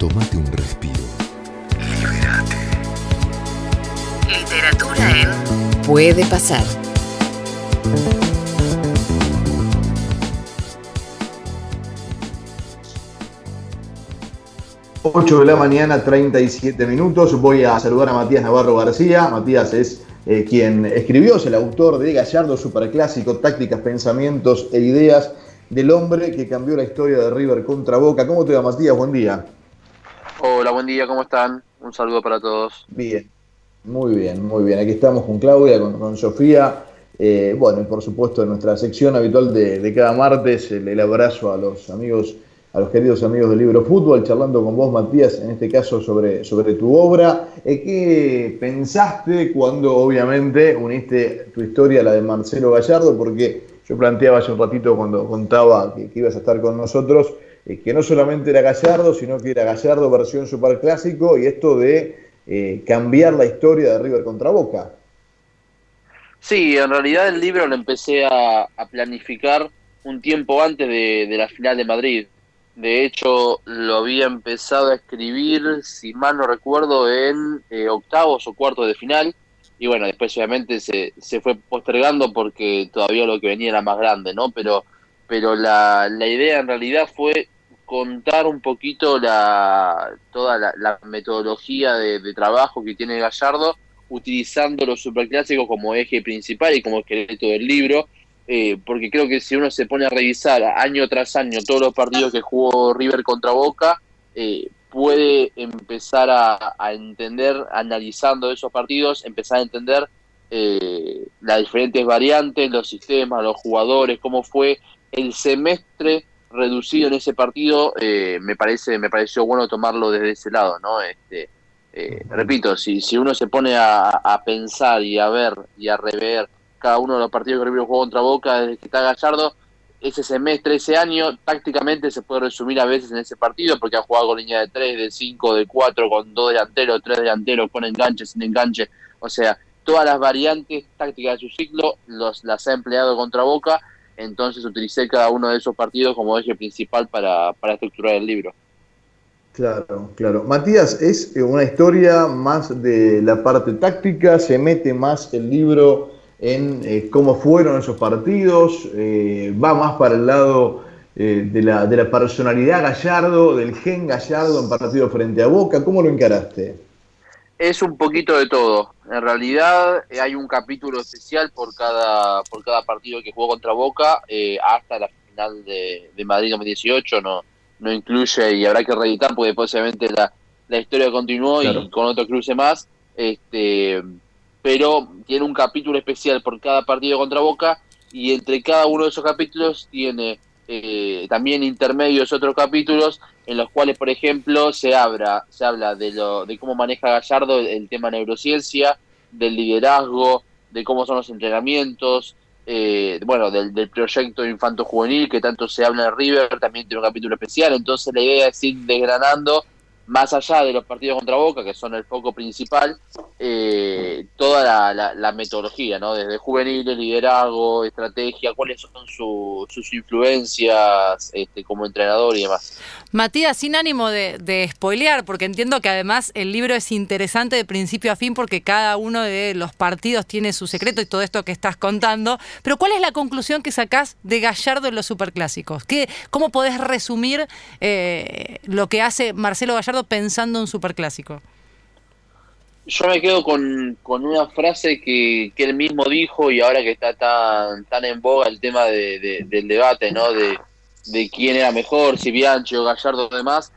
Tómate un respiro. Libérate. Literatura en Puede pasar. 8 de la mañana, 37 minutos. Voy a saludar a Matías Navarro García. Matías es eh, quien escribió, es el autor de Gallardo Superclásico, Tácticas, Pensamientos e Ideas del hombre que cambió la historia de River contra Boca. ¿Cómo te va, Matías? Buen día. Hola, buen día, ¿cómo están? Un saludo para todos. Bien, muy bien, muy bien. Aquí estamos con Claudia, con, Sofía. Eh, bueno, y por supuesto, en nuestra sección habitual de, cada martes, el abrazo a los amigos a los queridos amigos del libro Fútbol, charlando con vos, Matías, en este caso sobre, sobre tu obra. Eh, ¿Qué pensaste cuando obviamente uniste tu historia a la de Marcelo Gallardo? Porque yo planteaba hace un ratito cuando contaba que, ibas a estar con nosotros, eh, que no solamente era Gallardo, sino que era Gallardo versión superclásico y esto de eh, cambiar la historia de River contra Boca. Sí, en realidad el libro lo empecé a, planificar un tiempo antes de la final de Madrid de hecho, lo había empezado a escribir, si mal no recuerdo, en eh, octavos o cuartos de final. Y bueno, después obviamente se, se fue postergando porque todavía lo que venía era más grande, ¿no? Pero, pero la, la idea en realidad fue contar un poquito la, toda la, metodología de, trabajo que tiene Gallardo, utilizando los superclásicos como eje principal y como esqueleto del libro eh, porque creo que si uno se pone a revisar año tras año todos los partidos que jugó River contra Boca, eh, puede empezar a, entender, analizando esos partidos, empezar a entender eh, las diferentes variantes, los sistemas, los jugadores, cómo fue el semestre reducido en ese partido, me parece me pareció bueno tomarlo desde ese lado, ¿no? Este, repito, si, si uno se pone a, a pensar y a ver y a rever cada uno de los partidos que River jugó contra Boca desde que está Gallardo, ese semestre, ese año, tácticamente se puede resumir a veces en ese partido, porque ha jugado con línea de 3, de 5, de 4, con dos delanteros, tres delanteros, con enganche, sin enganche. O sea, todas las variantes tácticas de su ciclo los, las ha empleado contra Boca, entonces utilicé cada uno de esos partidos como eje principal para, para estructurar el libro. Claro, claro. Matías, es una historia más de la parte táctica, se mete más el libro en eh, cómo fueron esos partidos, eh, va más para el lado eh, de, la, de, la, personalidad Gallardo, del gen Gallardo en partido frente a Boca, ¿cómo lo encaraste? Es un poquito de todo. En realidad hay un capítulo especial por cada, por cada partido que jugó contra Boca hasta la final de, de, Madrid 2018, no, no incluye y habrá que reeditar porque después obviamente la, la historia continuó y con otro cruce más. Este, pero tiene un capítulo especial por cada partido contra Boca y entre cada uno de esos capítulos tiene eh, también intermedios otros capítulos en los cuales, por ejemplo, se habla, se habla de, lo, de cómo maneja Gallardo el, tema neurociencia, del liderazgo, de cómo son los entrenamientos, eh, bueno, del, del proyecto infanto juvenil que tanto se habla en River, también tiene un capítulo especial, entonces la idea es ir desgranando más allá de los partidos contra Boca, que son el foco principal, eh, toda la, metodología, ¿no? Desde juveniles, liderazgo, estrategia, cuáles son sus influencias este, como entrenador y demás. Matías, sin ánimo de, de spoilear, porque entiendo que además el libro es interesante de principio a fin porque cada uno de los partidos tiene su secreto y todo esto que estás contando, pero ¿cuál es la conclusión que sacás de Gallardo en los superclásicos? ¿Qué, ¿Cómo podés resumir eh, lo que hace Marcelo Gallardo pensando en un superclásico? Yo me quedo con, una frase que, él mismo dijo y ahora que está tan, tan en boga el tema de, del debate, ¿no? De, quién era mejor, si Bianchi o Gallardo o demás.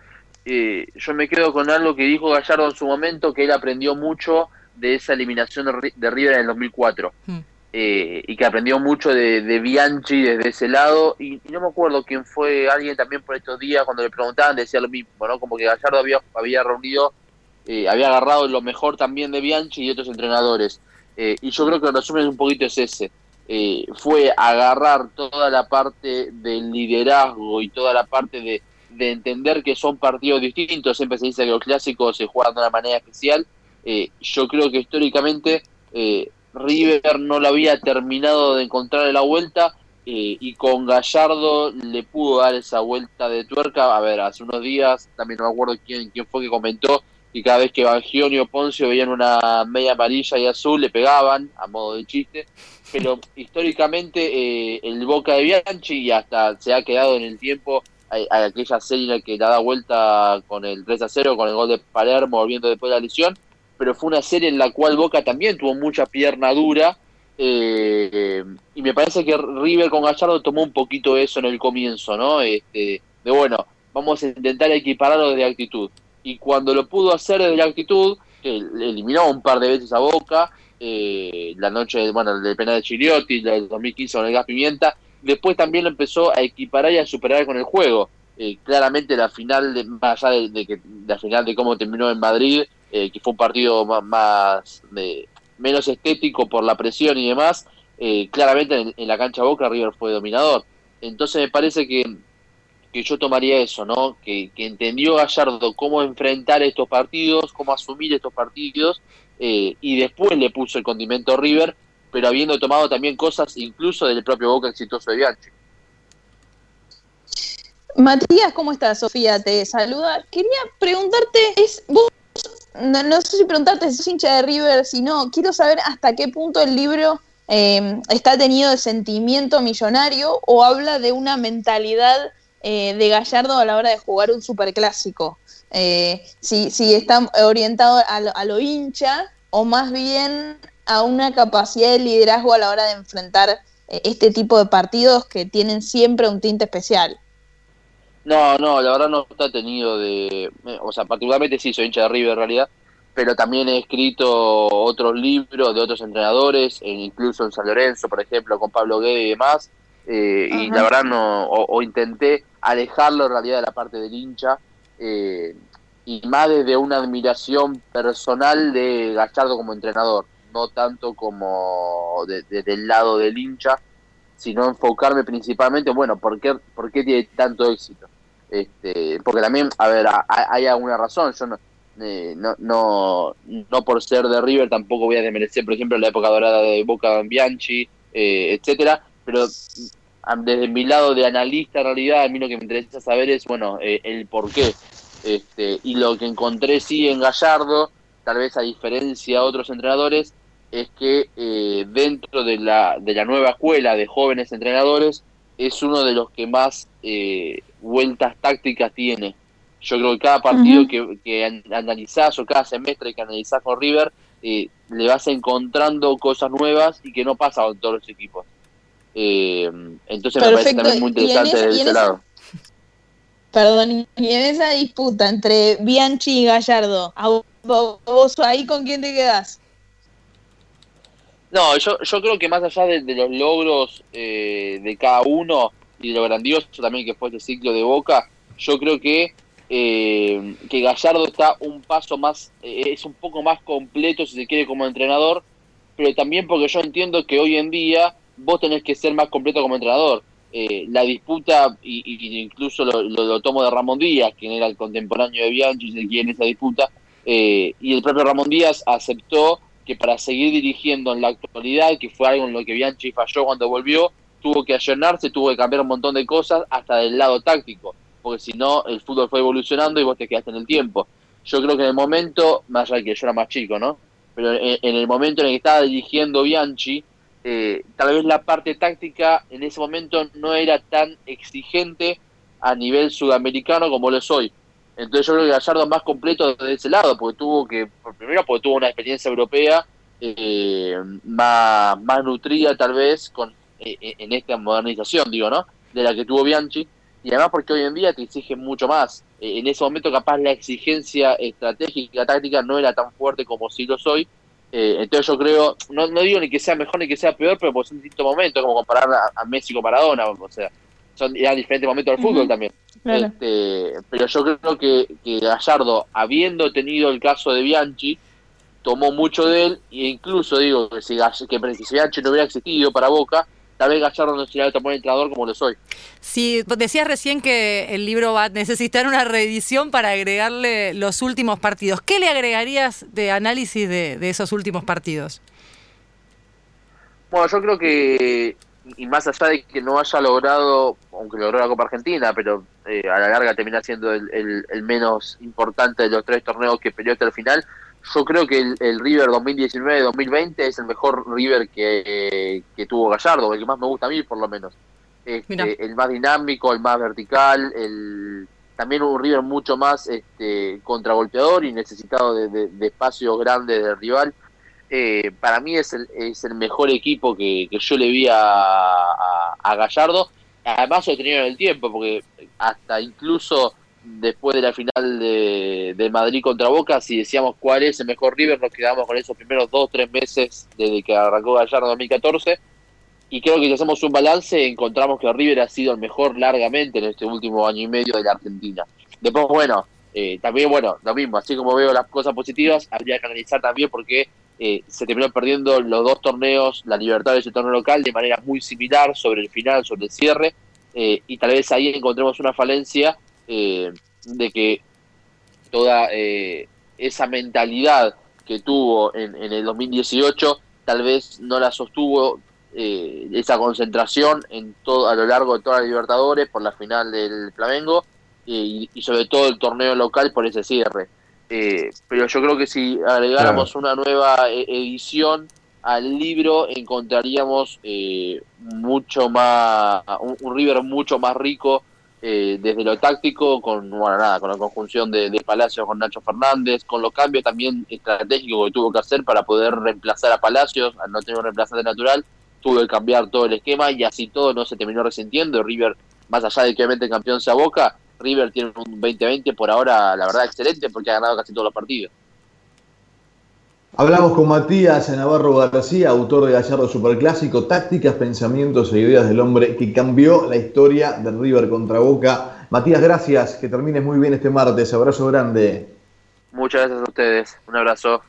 Eh, yo me quedo con algo que dijo Gallardo en su momento, que él aprendió mucho de esa eliminación de, River en el 2004. Hmm. Eh, y que aprendió mucho de, Bianchi desde ese lado. Y, no me acuerdo quién fue, alguien también por estos días, cuando le preguntaban, decía lo mismo, ¿no? Como que Gallardo había, había reunido, eh, había agarrado lo mejor también de Bianchi y otros entrenadores. Eh, y yo creo que el resumen un poquito es ese. fue agarrar toda la parte del liderazgo y toda la parte de, de entender que son partidos distintos. Siempre se dice que los clásicos se juegan de una manera especial. yo creo que históricamente River no lo había terminado de encontrar en la vuelta eh, y con Gallardo le pudo dar esa vuelta de tuerca. A ver, hace unos días, también no me acuerdo quién, fue que comentó que cada vez que Bangioni o Poncio veían una media amarilla y azul le pegaban, a modo de chiste. Pero históricamente eh, el Boca de Bianchi y hasta se ha quedado en el tiempo a, aquella serie que la da vuelta con el 3 a 0, con el gol de Palermo volviendo después de la lesión. Pero fue una serie en la cual Boca también tuvo mucha pierna dura eh, y me parece que River con Gallardo tomó un poquito eso en el comienzo, ¿no? Este, de bueno, vamos a intentar equipararlo de actitud. Y cuando lo pudo hacer desde la actitud, eliminó un par de veces a Boca, eh, la noche bueno, del penal de Chiliotti, del 2015 con el gas pimienta, después también lo empezó a equiparar y a superar con el juego. Eh, claramente la final, de, más allá de, que, la final de cómo terminó en Madrid, que fue un partido más, más de, menos estético por la presión y demás, eh, claramente en, la cancha Boca River fue dominador. Entonces me parece que, que yo tomaría eso, ¿no? Que, entendió Gallardo cómo enfrentar estos partidos, cómo asumir estos partidos, eh, y después le puso el condimento River, pero habiendo tomado también cosas incluso del propio Boca exitoso de Bianchi. Matías, ¿cómo estás? Sofía te saluda. Quería preguntarte, ¿es vos no, sé si preguntarte si sos hincha de River, si no, quiero saber hasta qué punto el libro em, está tenido de sentimiento millonario o habla de una mentalidad eh, de Gallardo a la hora de jugar un superclásico. Eh, si, si está orientado a lo, hincha o más bien a una capacidad de liderazgo a la hora de enfrentar eh, este tipo de partidos que tienen siempre un tinte especial. No, no, la verdad no está tenido de... O sea, particularmente sí, soy hincha de River en realidad, pero también he escrito otros libros de otros entrenadores, e incluso en San Lorenzo, por ejemplo, con Pablo Guede y demás, eh, y la verdad no, o, intenté alejarlo en realidad de la parte del hincha, eh, y más desde una admiración personal de Gallardo como entrenador, no tanto como desde el lado del hincha, sino enfocarme principalmente, bueno, ¿por qué, por qué tiene tanto éxito? Este, porque también, a ver, hay alguna razón, yo eh, no, no, no, por ser de River tampoco voy a desmerecer, por ejemplo, la época dorada de Boca Bianchi, eh, etcétera, pero desde mi lado de analista en realidad, a mí lo que me interesa saber es, bueno, eh, el por qué. Este, y lo que encontré sí en Gallardo, tal vez a diferencia de otros entrenadores, es que dentro de la, de la nueva escuela de jóvenes entrenadores, es uno de los que más eh, vueltas tácticas tiene. Yo creo que cada partido que, que, analizás o cada semestre que analizás con River, eh, le vas encontrando cosas nuevas y que no pasa con todos los equipos. Eh, entonces me parece también muy interesante de ese lado. Perdón, y en esa disputa entre Bianchi y Gallardo, vos ahí con quién te quedás? No, yo, yo creo que más allá de, los logros eh, de cada uno y de lo grandioso también que fue este ciclo de Boca, yo creo que eh, que Gallardo está un paso más, eh, es un poco más completo si se quiere como entrenador, pero también porque yo entiendo que hoy en día vos tenés que ser más completo como entrenador. la disputa, y, incluso lo, tomo de Ramón Díaz, quien era el contemporáneo de Bianchi, y en esa disputa, y el propio Ramón Díaz aceptó que para seguir dirigiendo en la actualidad, que fue algo en lo que Bianchi falló cuando volvió, tuvo que allanarse, tuvo que cambiar un montón de cosas hasta del lado táctico, porque si no el fútbol fue evolucionando y vos te quedaste en el tiempo. Yo creo que en el momento, más allá de que yo era más chico, ¿no? Pero en, el momento en el que estaba dirigiendo Bianchi, eh, tal vez la parte táctica en ese momento no era tan exigente a nivel sudamericano como lo es hoy. Entonces yo creo que Gallardo más completo de ese lado, porque tuvo que, primero porque tuvo una experiencia europea eh, más, más nutrida tal vez con eh, eh, en esta modernización, digo, ¿no? De la que tuvo Bianchi, y además porque hoy en día te exigen mucho más. en ese momento capaz la exigencia estratégica, táctica no era tan fuerte como si lo soy. entonces yo creo, no, no digo ni que sea mejor ni que sea peor, pero por un distinto momento, como comparar a, Messi con Maradona, o sea, son ya diferentes momentos del fútbol también. Este, pero yo creo que, que, Gallardo, habiendo tenido el caso de Bianchi, tomó mucho de él, e incluso digo que si, que si Bianchi no hubiera existido para Boca, tal vez Gallardo no sería tan buen entrenador como lo soy. Sí, decías recién que el libro va a necesitar una reedición para agregarle los últimos partidos. ¿Qué le agregarías de análisis de, de esos últimos partidos? Bueno, yo creo que y más allá de que no haya logrado, aunque logró la Copa Argentina, pero eh, a la larga termina siendo el, el, menos importante de los tres torneos que peleó hasta el final, yo creo que el, River 2019-2020 es el mejor River que, que, tuvo Gallardo, el que más me gusta a mí por lo menos. Este, el más dinámico, el más vertical, el también un River mucho más este, contragolpeador y necesitado de, de espacios grandes del rival eh, para mí es el, es el mejor equipo que, yo le vi a, Gallardo. Además, lo he tenido en el tiempo, porque hasta incluso después de la final de, Madrid contra Boca, si decíamos cuál es el mejor River, nos quedamos con esos primeros dos tres meses desde que arrancó Gallardo en 2014. Y creo que si hacemos un balance, encontramos que River ha sido el mejor largamente en este último año y medio de la Argentina. Después, bueno, eh, también, bueno, lo mismo, así como veo las cosas positivas, habría que analizar también por qué eh, se terminó perdiendo los dos torneos, la Libertadores y el torneo local, de manera muy similar sobre el final, sobre el cierre, eh, y tal vez ahí encontremos una falencia eh, de que toda esa mentalidad que tuvo en, el 2018 tal vez no la sostuvo esa concentración en todo a lo largo de toda la Libertadores por la final del Flamengo y sobre todo el torneo local por ese cierre. Eh, pero yo creo que si agregáramos una nueva eh, edición al libro encontraríamos eh, mucho más un, River mucho más rico desde lo táctico con bueno nada con la conjunción de, de Palacios con Nacho Fernández con los cambios también estratégicos que tuvo que hacer para poder reemplazar a Palacios al no tener un reemplazante natural tuvo que cambiar todo el esquema y así todo no se terminó resentiendo River más allá de que obviamente el campeón sea Boca River tiene un 2020 por ahora, la verdad, excelente porque ha ganado casi todos los partidos. Hablamos con Matías Navarro García, autor de Gallardo Superclásico, tácticas, pensamientos e ideas del hombre que cambió la historia de River contra Boca. Matías, gracias, que termines muy bien este martes, abrazo grande. Muchas gracias a ustedes, un abrazo.